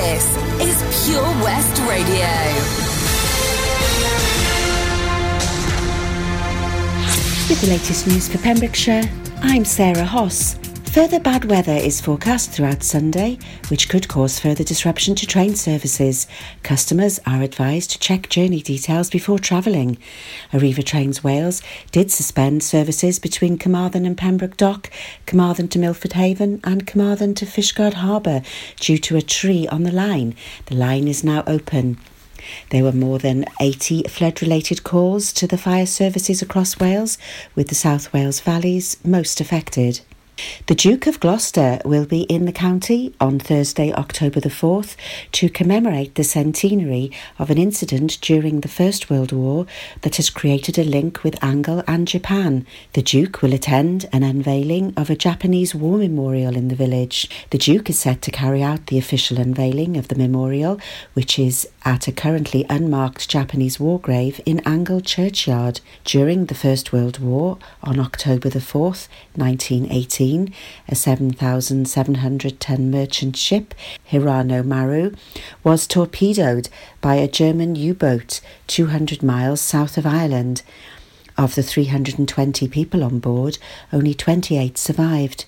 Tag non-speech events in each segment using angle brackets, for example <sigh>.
This is Pure West Radio. With the latest news for Pembrokeshire, I'm Sarah Hoss. Further bad weather is forecast throughout Sunday, which could cause further disruption to train services. Customers are advised to check journey details before travelling. Arriva Trains Wales did suspend services between Carmarthen and Pembroke Dock, Carmarthen to Milford Haven, and Carmarthen to Fishguard Harbour due to a tree on the line. The line is now open. There were more than 80 flood related calls to the fire services across Wales, with the South Wales valleys most affected. The Duke of Gloucester will be in the county on Thursday, October the 4th, to commemorate the centenary of an incident during the First World War that has created a link with Angle and Japan. The Duke will attend an unveiling of a Japanese war memorial in the village. The Duke is set to carry out the official unveiling of the memorial, which is at a currently unmarked Japanese war grave in Angle Churchyard. During the First World War, on October the 4th, 1918, a 7,700 ton merchant ship, Hirano Maru, was torpedoed by a German U boat 200 miles south of Ireland. Of the 320 people on board, only 28 survived.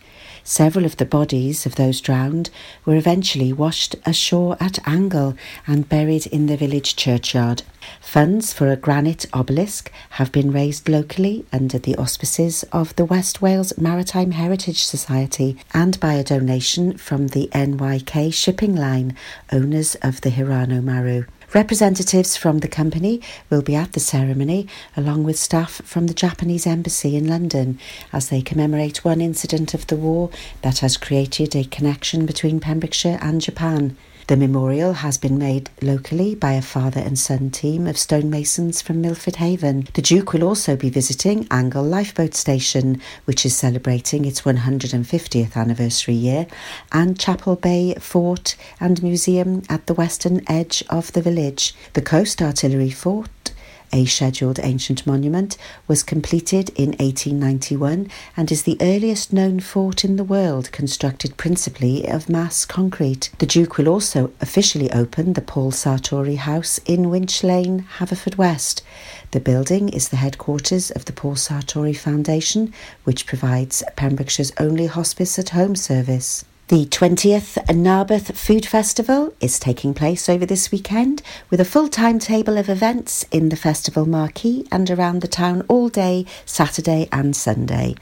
Several of the bodies of those drowned were eventually washed ashore at Angle and buried in the village churchyard. Funds for a granite obelisk have been raised locally under the auspices of the West Wales Maritime Heritage Society and by a donation from the NYK Shipping Line, owners of the Hirano Maru. Representatives from the company will be at the ceremony, along with staff from the Japanese Embassy in London, as they commemorate one incident of the war that has created a connection between Pembrokeshire and Japan. The memorial has been made locally by a father and son team of stonemasons from Milford Haven. The Duke will also be visiting Angle Lifeboat Station, which is celebrating its 150th anniversary year, and Chapel Bay Fort and Museum at the western edge of the village. The Coast Artillery Fort a scheduled ancient monument, was completed in 1891 and is the earliest known fort in the world constructed principally of mass concrete. The Duke will also officially open the Paul Sartori House in Winch Lane, Haverfordwest. The building is the headquarters of the Paul Sartori Foundation, which provides Pembrokeshire's only hospice at home service. The 20th Narberth Food Festival is taking place over this weekend with a full timetable of events in the festival marquee and around the town all day, Saturday and Sunday.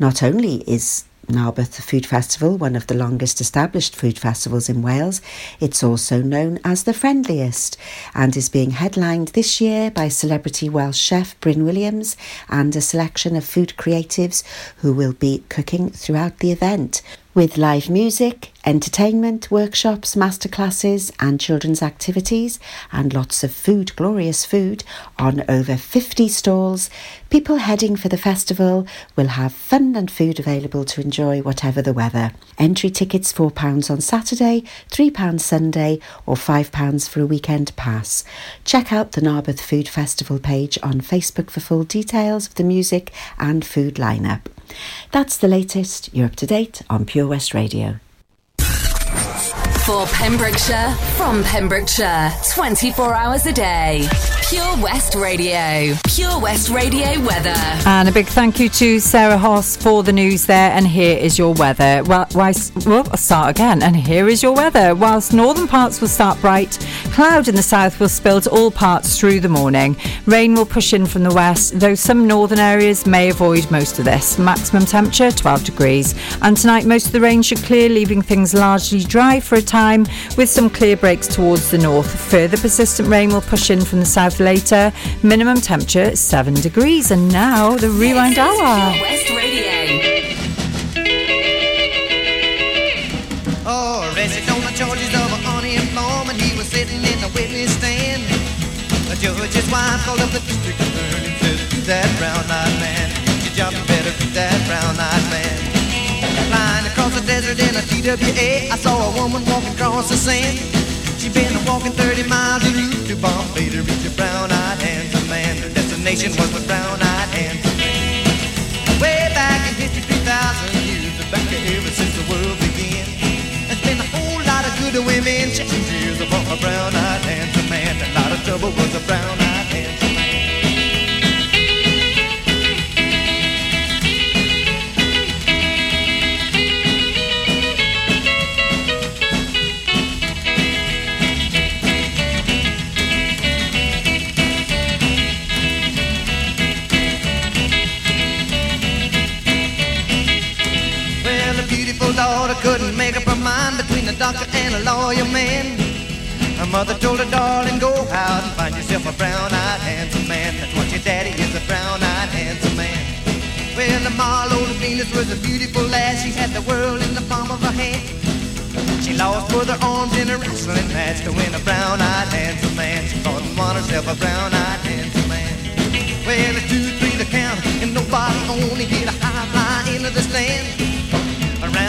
Not only is Narberth Food Festival, one of the longest established food festivals in Wales. It's also known as the friendliest and is being headlined this year by celebrity Welsh chef Bryn Williams and a selection of food creatives who will be cooking throughout the event with live music, entertainment, workshops, masterclasses, and children's activities, and lots of food, glorious food, on over 50 stalls. People heading for the festival will have fun and food available to enjoy whatever the weather. Entry tickets £4 on Saturday, £3 Sunday, or £5 for a weekend pass. Check out the Narberth Food Festival page on Facebook for full details of the music and food lineup. That's the latest. You're up to date on Pure West Radio. For Pembrokeshire, from Pembrokeshire, 24 hours a day. Pure West Radio. Pure West Radio weather. And a big thank you to Sarah Hoss for the news there. And here is your weather. Well, whilst, well, I'll start again. And here is your weather. Whilst northern parts will start bright, cloud in the south will spill to all parts through the morning. Rain will push in from the west, though some northern areas may avoid most of this. Maximum temperature 12 degrees. And tonight, most of the rain should clear, leaving things largely dry for a time, with some clear breaks towards the north. Further persistent rain will push in from the south later. Minimum temperature 7 degrees. And now the rewind hour. West Radio. Oh, arrested on the charges of unemployment. He was sitting in the witness stand. The judge's wife called up the district attorney and said, that brown-eyed man. Desert in a TWA, I saw a woman walking across the sand. She'd been walking 30 miles to route to Bombay to reach a brown-eyed handsome man. Her destination was with brown-eyed handsome man. Way back in history, 3,000 years, back ever since the world began. There's been a whole lot of good women shedding tears for a brown-eyed handsome man. A lot of trouble was a brown-eyed doctor and a lawyer man. Her mother told her, darling, go out and find yourself a brown-eyed handsome man. That's what your daddy is, a brown-eyed handsome man. Well, the Milo Venus was a beautiful lass. She had the world in the palm of her hand. She lost both her arms in a wrestling match to win a brown-eyed handsome man. She fought and won herself a brown-eyed handsome man. Well, it's two, three to count, and nobody only hit a high fly into the stand.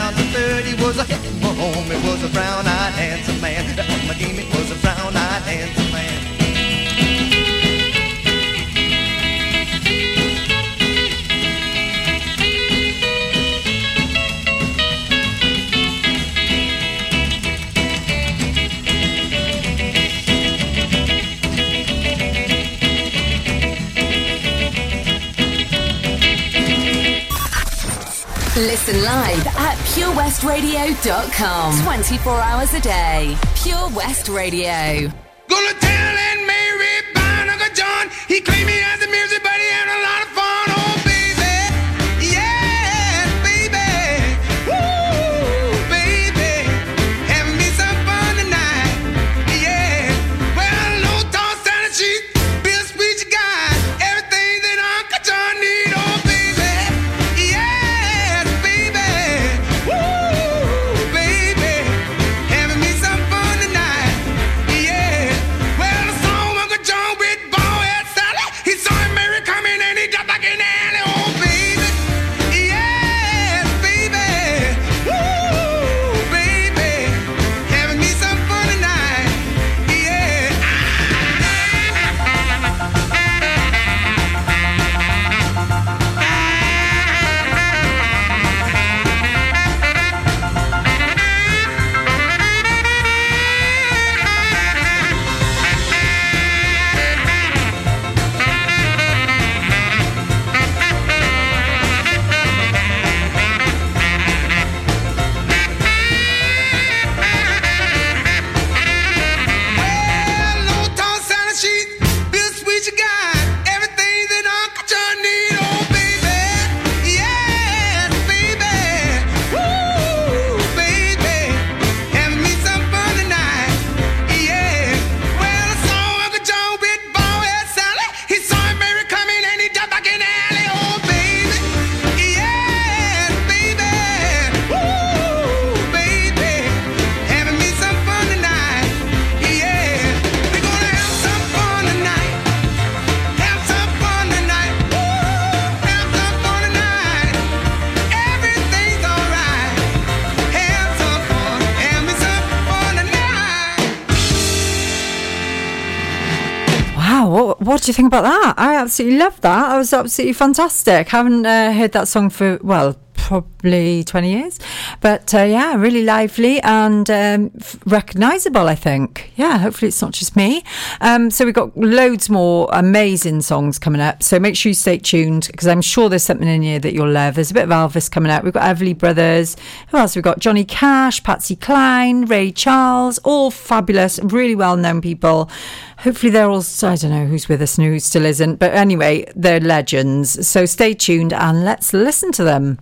Around the third, he was a hit for home. It was a brown-eyed handsome man. That was my game. It was a brown-eyed handsome Listen live at purewestradio.com. 24 hours a day. Pure West Radio. Gonna tell Aunt Mary Uncle John. He claimed me as a music you think about that? I absolutely love that. That was absolutely fantastic. Haven't uh, heard that song for, well, probably 20 years. But uh, yeah, really lively and um, f- recognisable, I think. Yeah, hopefully it's not just me. Um, so we've got loads more amazing songs coming up. So make sure you stay tuned because I'm sure there's something in here that you'll love. There's a bit of Elvis coming out. We've got Everly Brothers. Who else? We've got Johnny Cash, Patsy Cline, Ray Charles, all fabulous, really well known people. Hopefully they're all, I don't know who's with us and who still isn't. But anyway, they're legends. So stay tuned and let's listen to them.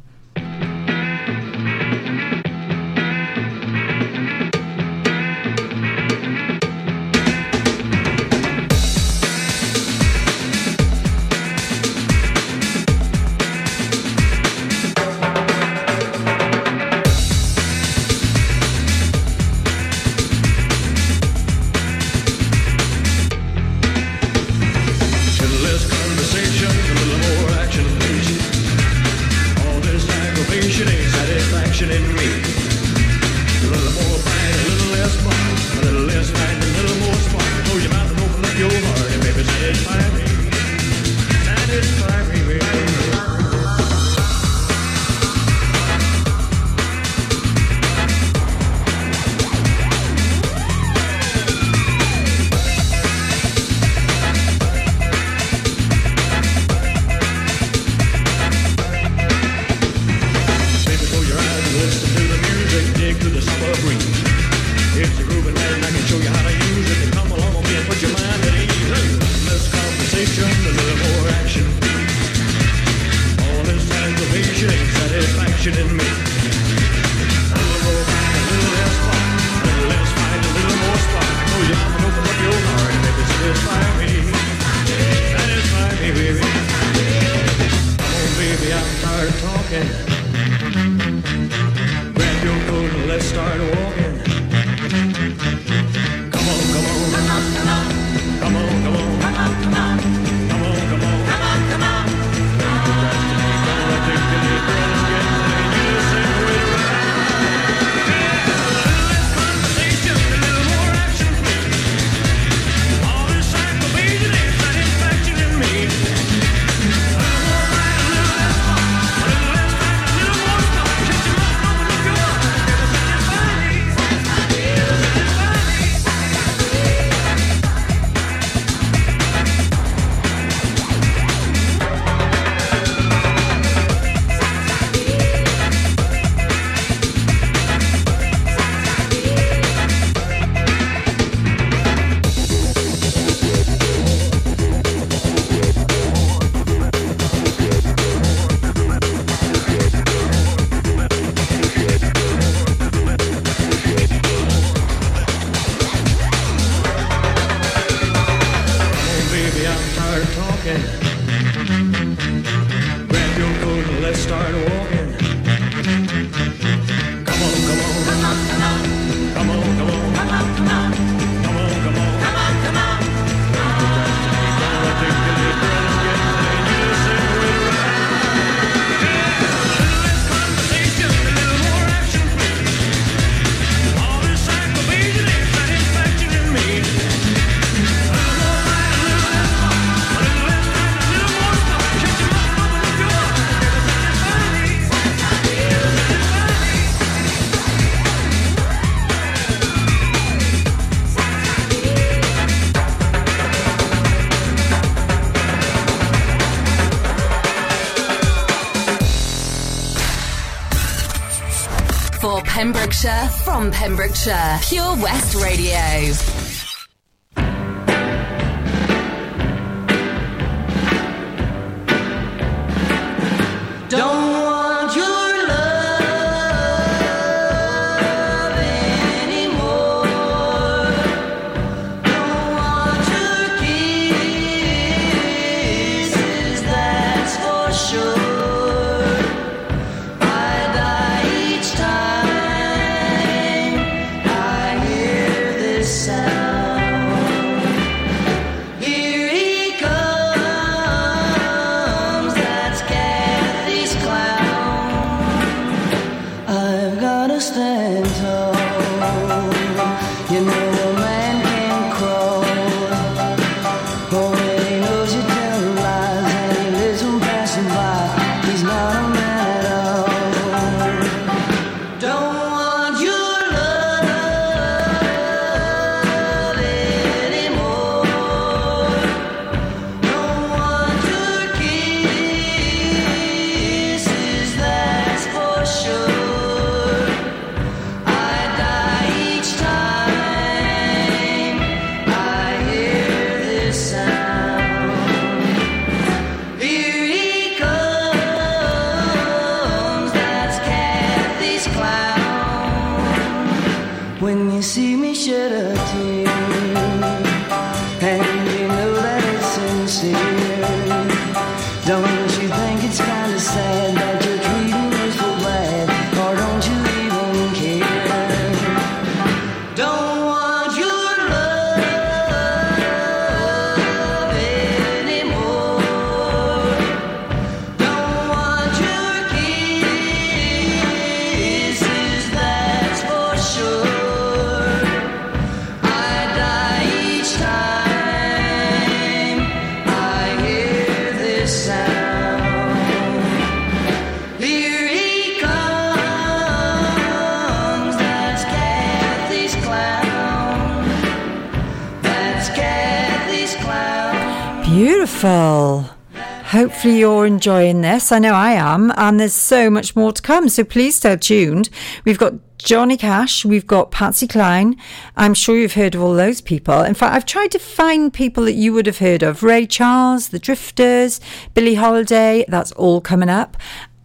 Pembrokeshire from Pembrokeshire. Pure West Radio. Beautiful. Hopefully, you're enjoying this. I know I am, and there's so much more to come. So please stay tuned. We've got Johnny Cash, we've got Patsy Cline. I'm sure you've heard of all those people. In fact, I've tried to find people that you would have heard of Ray Charles, The Drifters, Billie Holiday. That's all coming up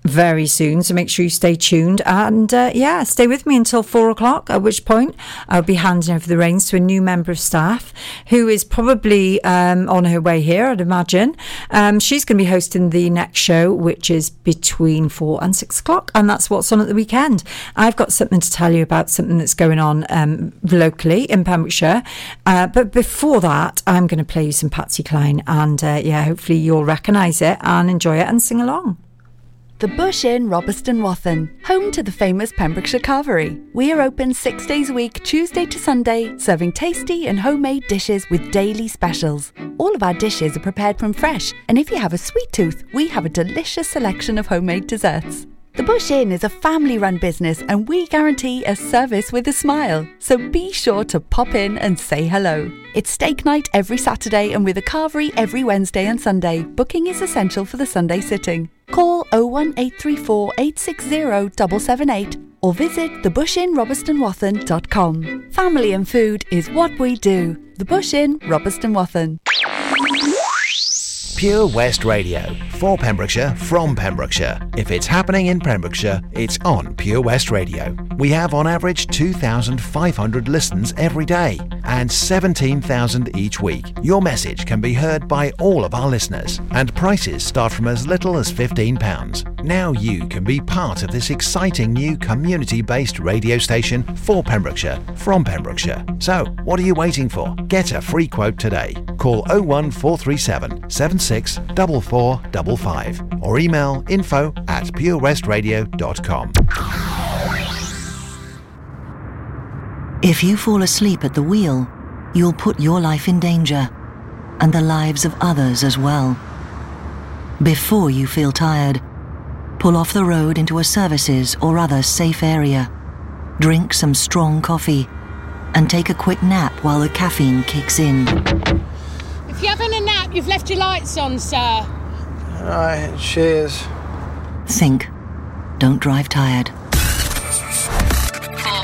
very soon. So make sure you stay tuned and uh, yeah, stay with me until four o'clock. At which point I'll be handing over the reins to a new member of staff who is probably um, on her way here. I'd imagine um, she's going to be hosting the next show, which is between four and six o'clock, and that's what's on at the weekend. I've got something to tell you about something that's going on um, locally in Pembrokeshire, uh, but before that, I'm going to play you some Patsy Cline, and uh, yeah, hopefully you'll recognise it and enjoy it and sing along. The Bush Inn, Robeston Wathen, home to the famous Pembrokeshire Carvery. We are open six days a week, Tuesday to Sunday, serving tasty and homemade dishes with daily specials. All of our dishes are prepared from fresh, and if you have a sweet tooth, we have a delicious selection of homemade desserts. The Bush Inn is a family run business and we guarantee a service with a smile. So be sure to pop in and say hello. It's steak night every Saturday and with a carvery every Wednesday and Sunday. Booking is essential for the Sunday sitting. Call 01834 860 778 or visit thebushinrobertsonwathen.com. Family and food is what we do. The Bush Inn, Robeston Wathen. Pure West Radio. For Pembrokeshire, from Pembrokeshire. If it's happening in Pembrokeshire, it's on Pure West Radio. We have on average 2,500 listens every day and 17,000 each week. Your message can be heard by all of our listeners and prices start from as little as £15. Now you can be part of this exciting new community-based radio station for Pembrokeshire, from Pembrokeshire. So, what are you waiting for? Get a free quote today. Call 01437 76 4455 or email info at purewestradio.com. If you fall asleep at the wheel, you'll put your life in danger and the lives of others as well. Before you feel tired, pull off the road into a services or other safe area. Drink some strong coffee and take a quick nap while the caffeine kicks in. If you're having a nap, you've left your lights on, sir. Right, cheers. Think. Don't drive tired. For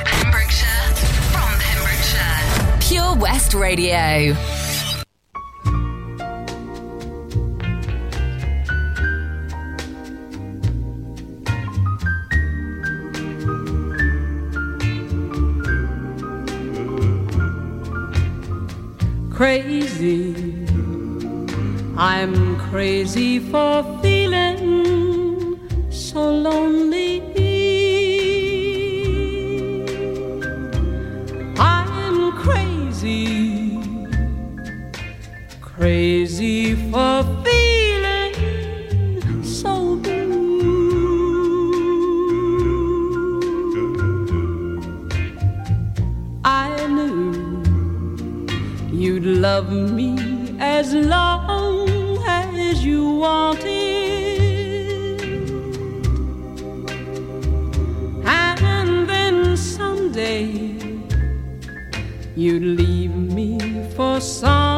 Pembrokeshire, from Pembrokeshire. Pure West Radio. crazy. I'm crazy for feeling so lonely. I'm crazy, crazy for feeling so blue. I knew you'd love me as long wanted. And then someday you'd leave me for somebody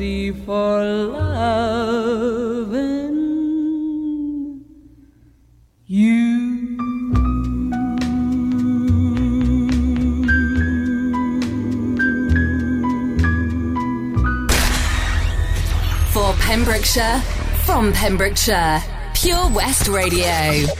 easy for loving you. For Pembrokeshire, from Pembrokeshire, Pure West Radio.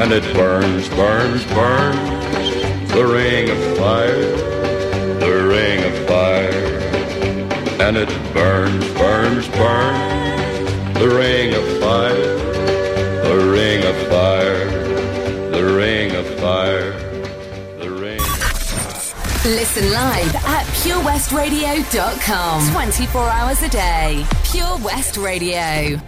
And it burns, burns, burns. The ring of fire, the ring of fire. And it burns, burns, burns. The ring of fire, the ring of fire, the ring of fire, the ring. Listen live at purewestradio.com. 24 hours a day. Pure West Radio.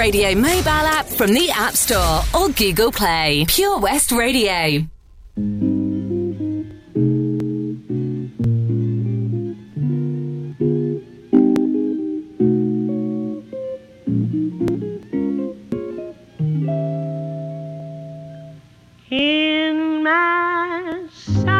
Radio mobile app from the App Store or Google Play. Pure West Radio. In my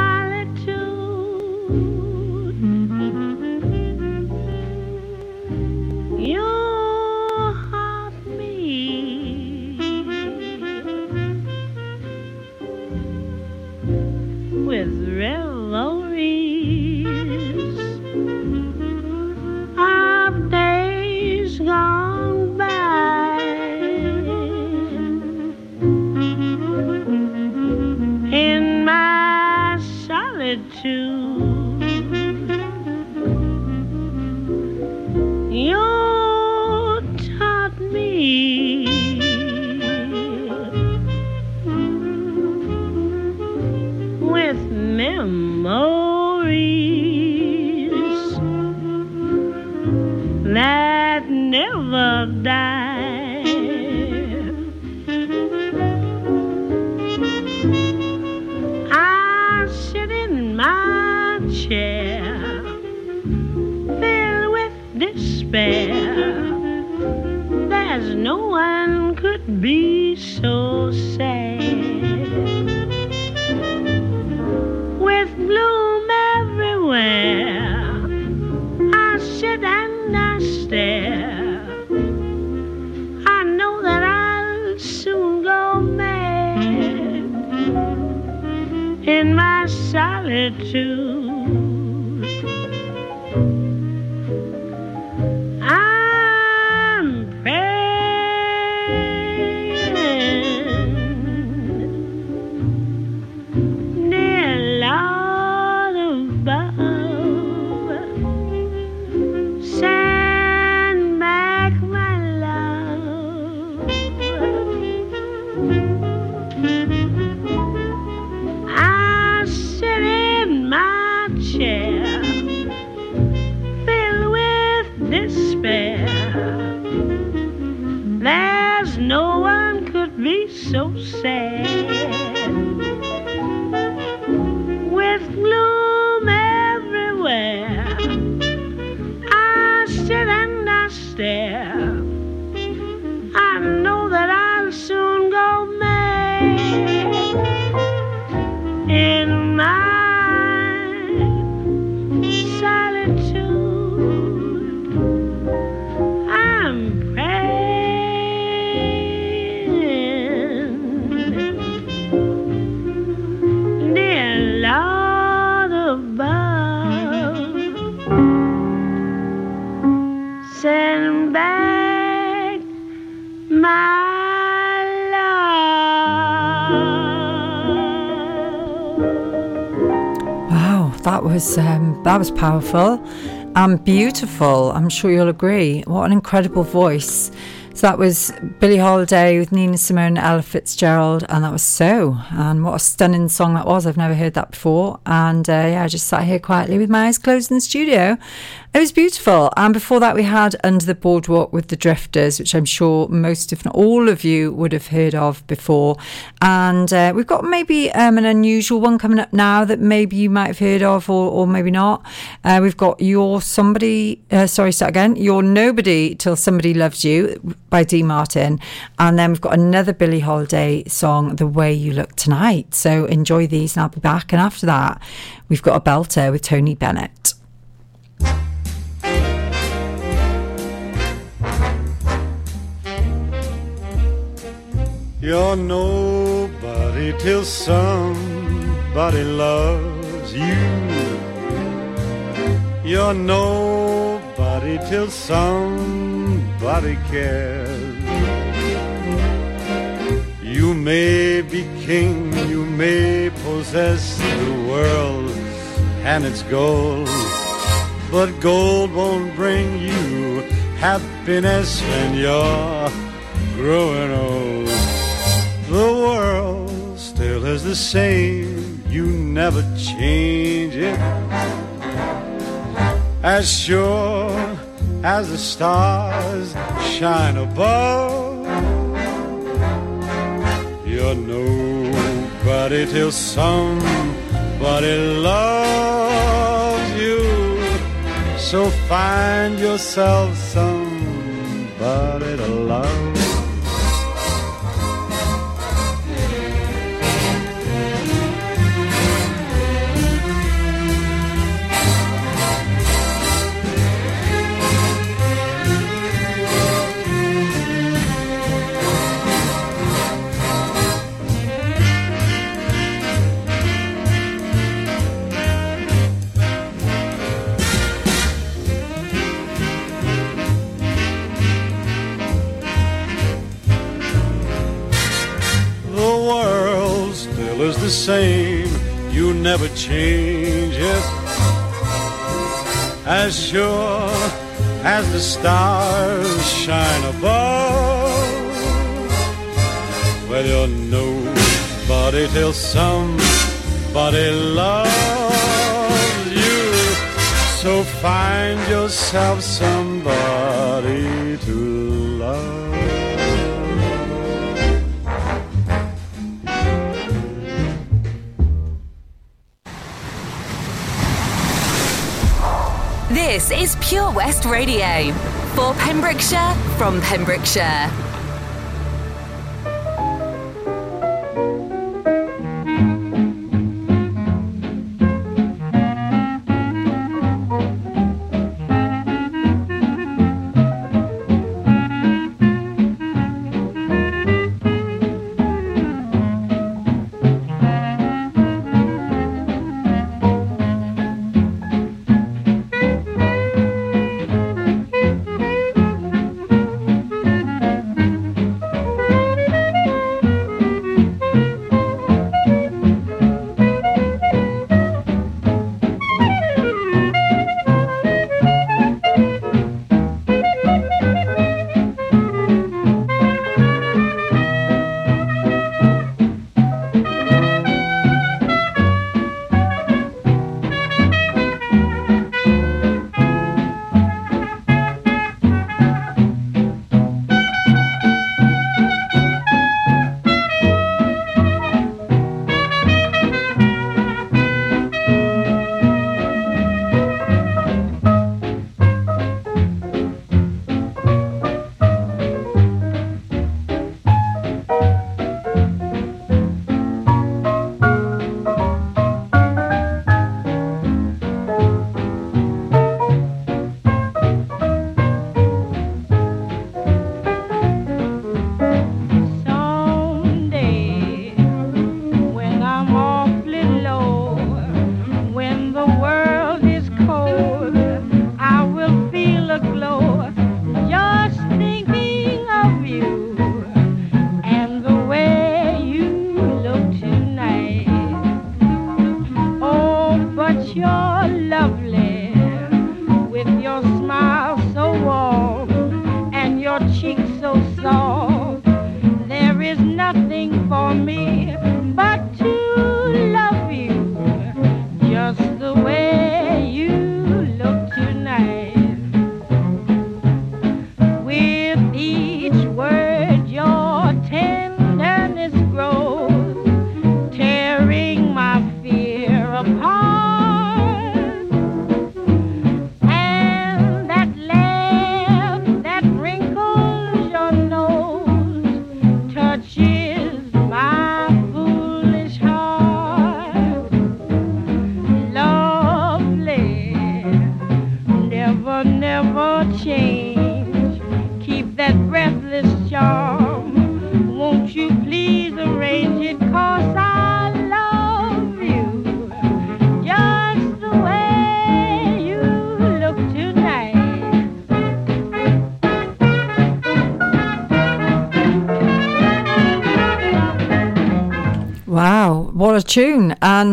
that was powerful and beautiful. I'm sure you'll agree. What an incredible voice. So that was Billie Holiday with Nina Simone, and Ella Fitzgerald, and that was So. And what a stunning song that was. I've never heard that before. And uh, yeah, I just sat here quietly with my eyes closed in the studio. It was beautiful. And before that, we had Under the Boardwalk with the Drifters, which I'm sure most, if not all of you, would have heard of before. And uh, we've got maybe um, an unusual one coming up now that maybe you might have heard of or, or maybe not. Uh, we've got Your Somebody, uh, sorry, start again. You're Nobody Till Somebody Loves You by Dean Martin. And then we've got another Billie Holiday song, The Way You Look Tonight. So enjoy these and I'll be back. And after that, we've got a belter with Tony Bennett. You're nobody till somebody loves you. You're nobody till somebody cares. You may be king, you may possess the world and its gold, but gold won't bring you happiness when you're growing old. The world still is the same, you never change it. As sure as the stars shine above, you're nobody till somebody loves you. So find yourself somebody to love. Same, you never change it. As sure as the stars shine above, well, you're nobody till somebody loves you. So find yourself somebody to love. This is Pure West Radio for Pembrokeshire from Pembrokeshire.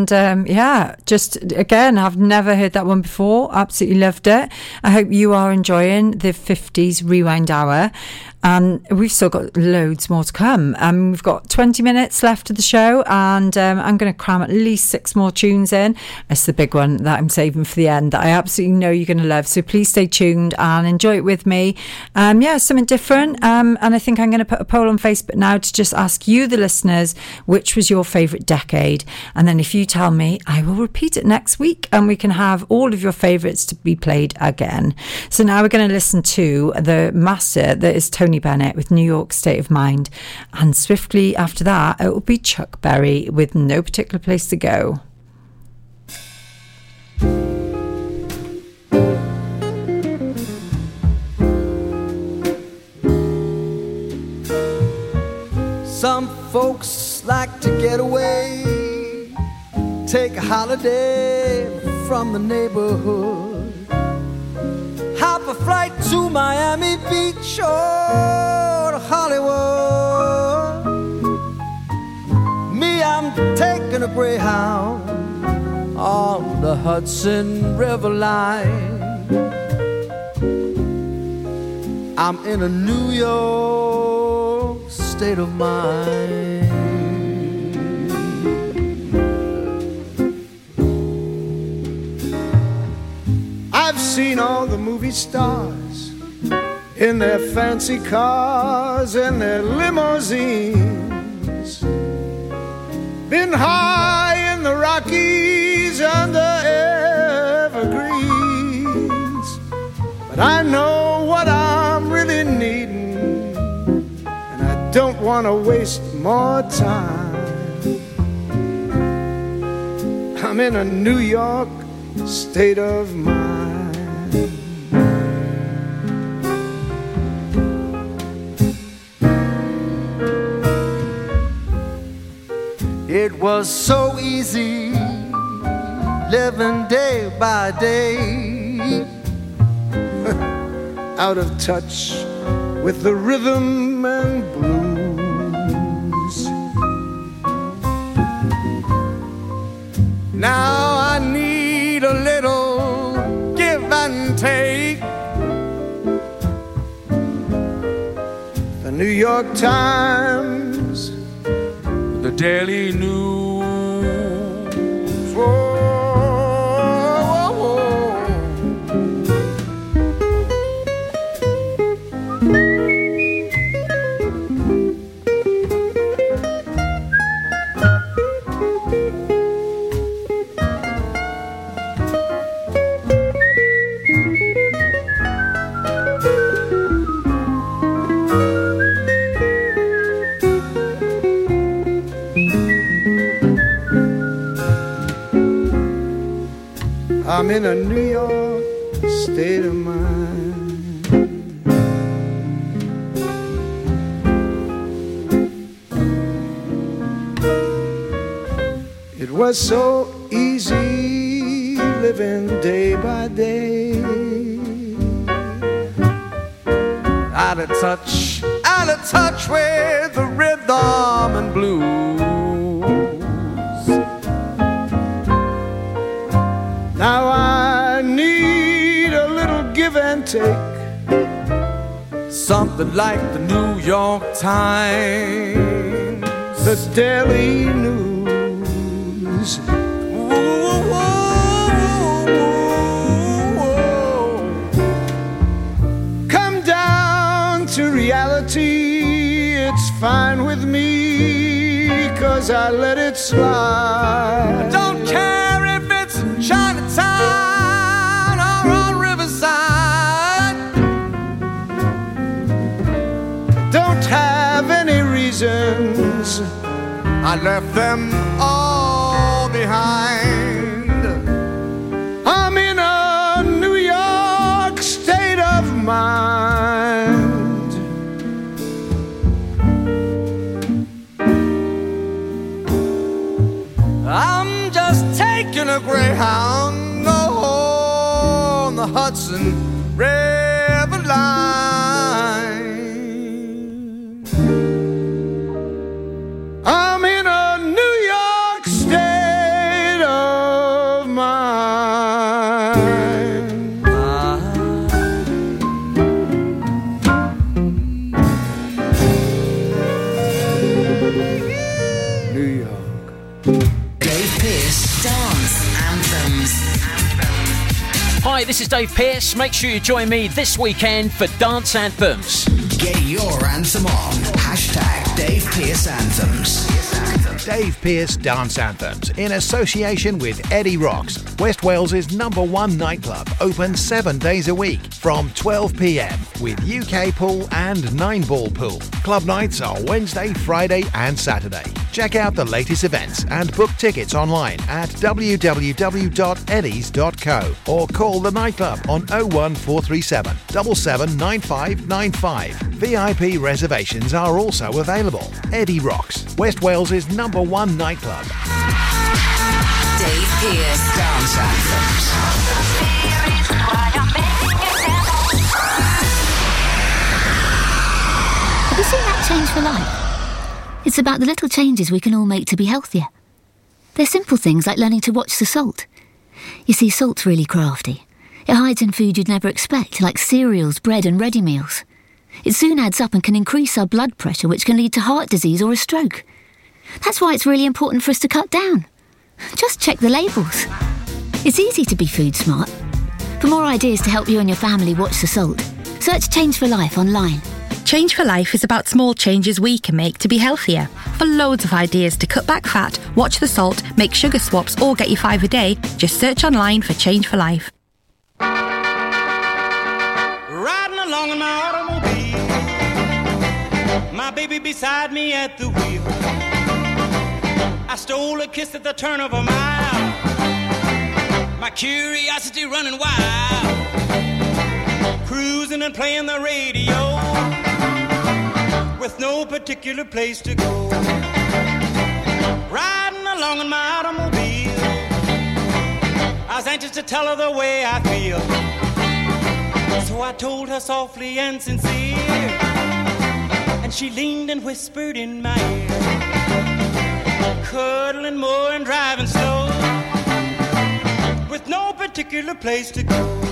Tune. And um, yeah, just again, I've never heard that one before. Absolutely loved it. I hope you are enjoying the 50s Rewind Hour. And we've still got loads more to come. Um, we've got 20 minutes left of the show, and um, I'm going to cram at least six more tunes in. It's the big one that I'm saving for the end that I absolutely know you're going to love. So please stay tuned and enjoy it with me. Um, yeah, something different. Um, and I think I'm going to put a poll on Facebook now to just ask you, the listeners, which was your favourite decade. And then if you tell me, I will repeat it next week and we can have all of your favourites to be played again. So now we're going to listen to the master that is Tony Bennett with New York State of Mind. And swiftly after that, it will be Chuck Berry with No Particular Place to Go. Some folks like to get away, take a holiday from the neighborhood, hop a flight to Miami Beach or Hollywood. Me, I'm taking a Greyhound on the Hudson River line. I'm in a New York state of mind. Seen all the movie stars in their fancy cars and their limousines. Been high in the Rockies under evergreens. But I know what I'm really needing, and I don't want to waste more time. I'm in a New York state of mind. It was so easy living day by day, <laughs> out of touch with the rhythm and blues. Now take. The New York Times, the Daily News. I'm in a New York state of mind. It was so easy living day by day. out of touch, out of touch with the rhythm and blues. Take. Something like the New York Times, the Daily News. Come down to reality, it's fine with me, cause I let it slide. I Don't care reasons. I left them all behind. I'm in a New York state of mind. I'm just taking a Greyhound on the Hudson is Dave Pearce. Make sure you join me this weekend for Dance Anthems. Get your anthem on. Hashtag Dave Pearce Anthems. Dave Pearce Dance Anthems in association with Eddie Rocks, West Wales's number one nightclub, open seven days a week from 12 pm with UK pool and nine ball pool. Club nights are Wednesday, Friday, and Saturday. Check out the latest events and book tickets online at www.eddies.co or call the nightclub on 01437 779595. VIP reservations are also available. Eddie Rocks, West Wales's number one nightclub. Dave Pearce. Dance Anthems. Have you seen that change for life? It's about the little changes we can all make to be healthier. They're simple things like learning to watch the salt. You see, salt's really crafty. It hides in food you'd never expect, like cereals, bread, and ready meals. It soon adds up and can increase our blood pressure, which can lead to heart disease or a stroke. That's why it's really important for us to cut down. Just check the labels. It's easy to be food smart. For more ideas to help you and your family watch the salt, search Change for Life online. Change for Life is about small changes we can make to be healthier. For loads of ideas to cut back fat, watch the salt, make sugar swaps, or get your five a day, just search online for Change for Life. Riding along in my automobile, my baby beside me at the wheel. I stole a kiss at the turn of a mile, my curiosity running wild. Cruising and playing the radio with no particular place to go. Riding along in my automobile, I was anxious to tell her the way I feel. So I told her softly and sincere, and she leaned and whispered in my ear, cuddling more and driving slow, with no particular place to go.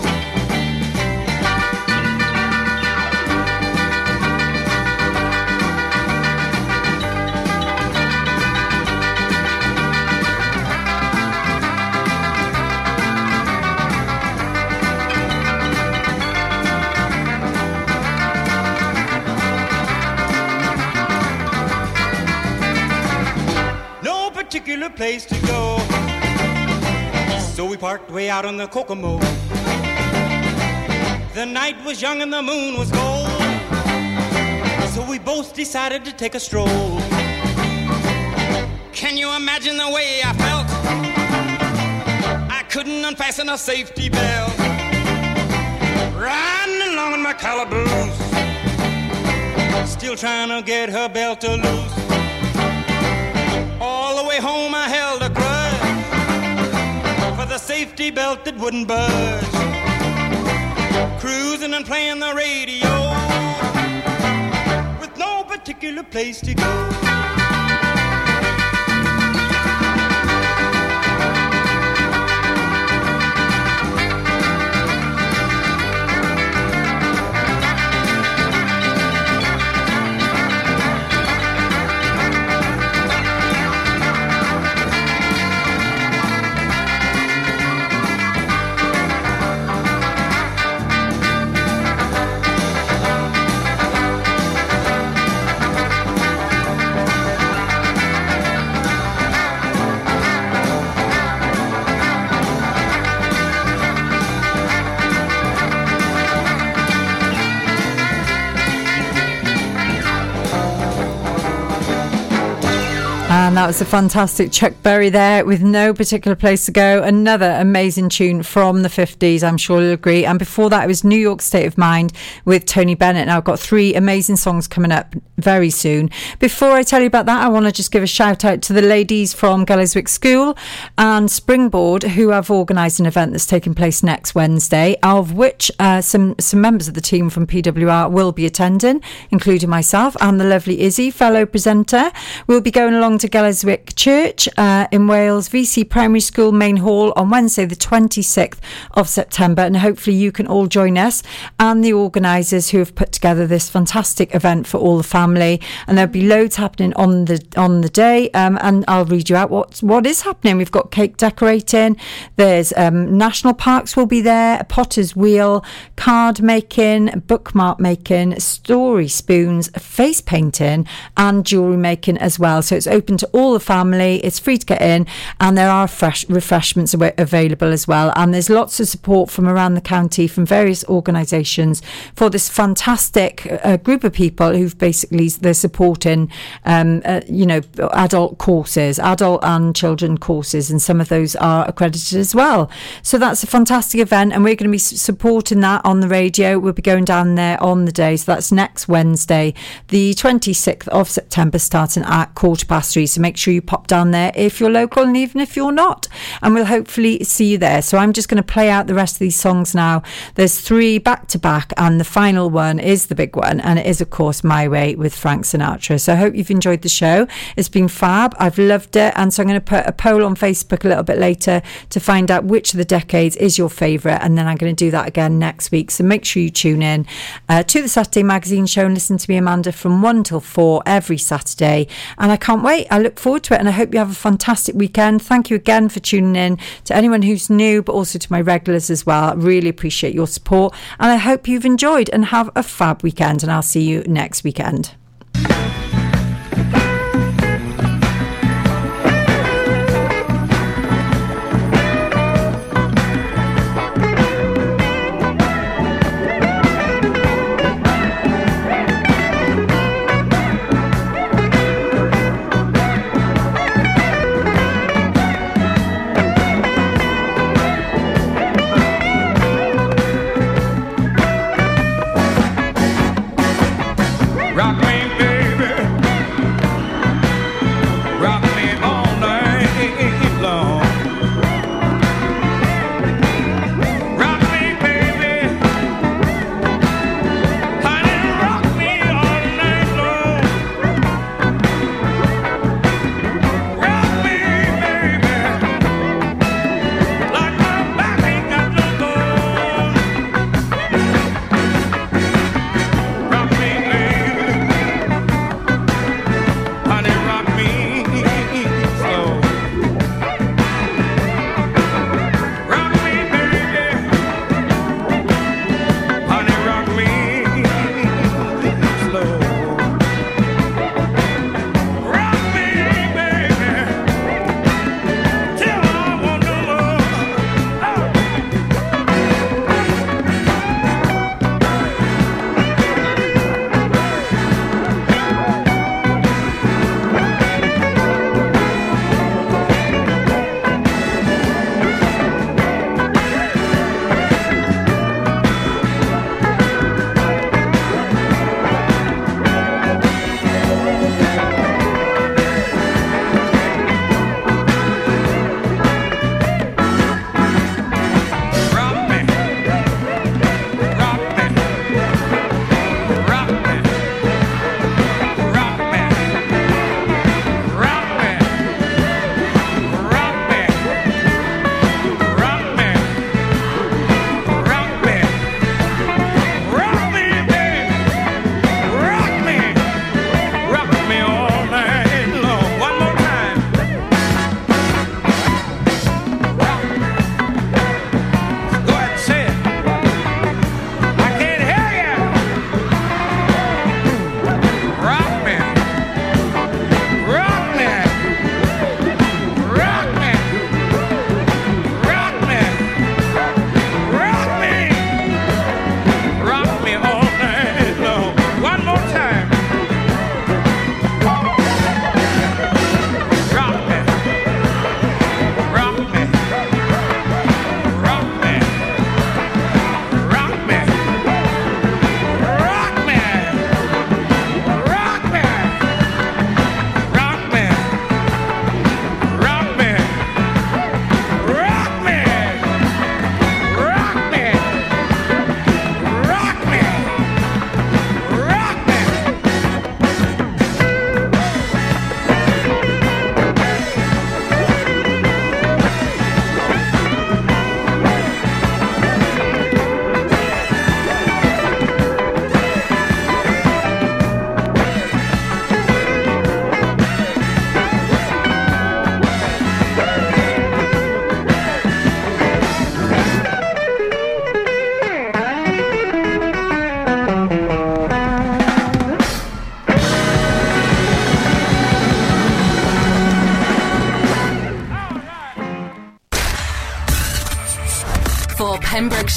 Parked way out on the Kokomo. The night was young and the moon was gold. So we both decided to take a stroll. Can you imagine the way I felt? I couldn't unfasten a safety belt. Riding along in my calaboose. Still trying to get her belt to loose. Safety belt that wouldn't budge. Cruising and playing the radio with no particular place to go. And that was a fantastic Chuck Berry there with no particular place to go. Another amazing tune from the 50s, I'm sure you'll agree. And before that, it was New York State of Mind with Tony Bennett. Now, I've got three amazing songs coming up very soon. Before I tell you about that, I want to just give a shout out to the ladies from Gelliswick School and Springboard who have organised an event that's taking place next Wednesday, of which uh, some, some members of the team from PWR will be attending, including myself and the lovely Izzy, fellow presenter. We'll be going along to Gelliswick Church uh, in Wales, VC Primary School Main Hall on Wednesday, the 26th of September. And hopefully you can all join us and the organisers who have put together this fantastic event for all the family. And there'll be loads happening on the on the day. Um, and I'll read you out what what is happening. We've got cake decorating. There's um, national parks will be there. A potter's wheel, card making, bookmark making, story spoons, face painting, and jewellery making as well. So it's open to all the family. It's free to get in, and there are fresh refreshments available as well. And there's lots of support from around the county from various organisations for this fantastic uh, group of people who've basically they're supporting, um, uh, you know, adult courses, adult and children courses, and some of those are accredited as well. So that's a fantastic event, and we're going to be supporting that on the radio. We'll be going down there on the day, so that's next Wednesday, the 26th of September, starting at quarter past three. So make sure you pop down there if you're local, and even if you're not, and we'll hopefully see you there. So I'm just going to play out the rest of these songs now. There's three back to back, and the final one is the big one, and it is, of course, My Way with Frank Sinatra. So I hope you've enjoyed the show. It's been fab. I've loved it. And so I'm going to put a poll on Facebook a little bit later to find out which of the decades is your favourite. And then I'm going to do that again next week. So make sure you tune in uh, to the Saturday Magazine show and listen to me, Amanda, from 1 till 4 every Saturday. And I can't wait. I look forward to it. And I hope you have a fantastic weekend. Thank you again for tuning in to anyone who's new, but also to my regulars as well. I really appreciate your support. And I hope you've enjoyed and have a fab weekend. And I'll see you next weekend.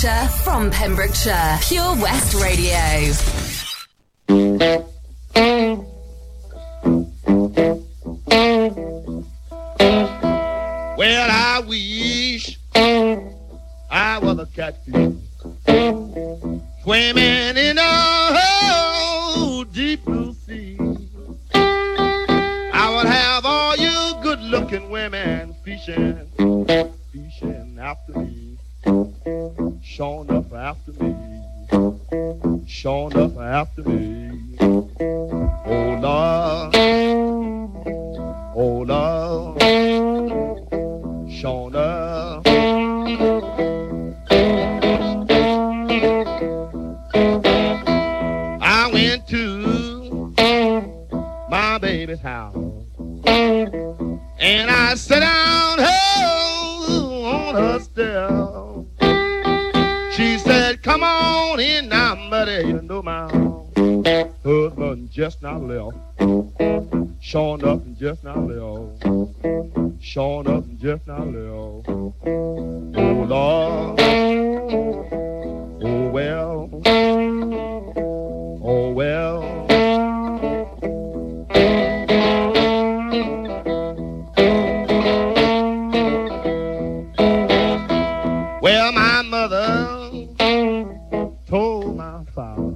Pembrokeshire, from Pembrokeshire. Pure West Radio. Well, my mother told my father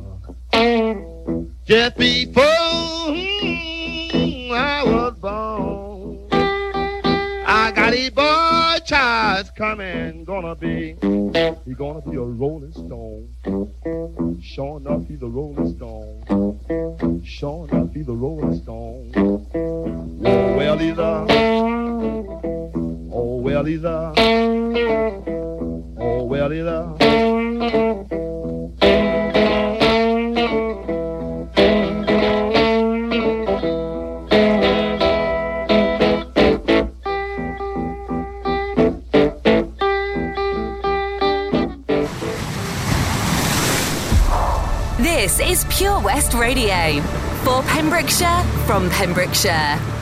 just before hmm, I was born, I got a boy child coming, gonna be, he gonna be a rolling stone. Sure enough, he's a rolling stone. Sure enough, he's a rolling stone. Oh, well, he's a, oh, well, he's a, This is Pure West Radio. For Pembrokeshire, from Pembrokeshire.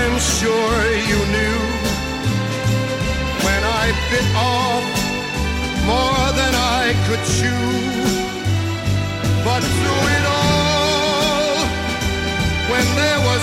I'm sure you knew when I bit off more than I could chew. But through it all, when there was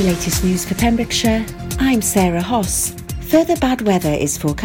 the latest news for Pembrokeshire, I'm Sarah Hoss. Further bad weather is forecast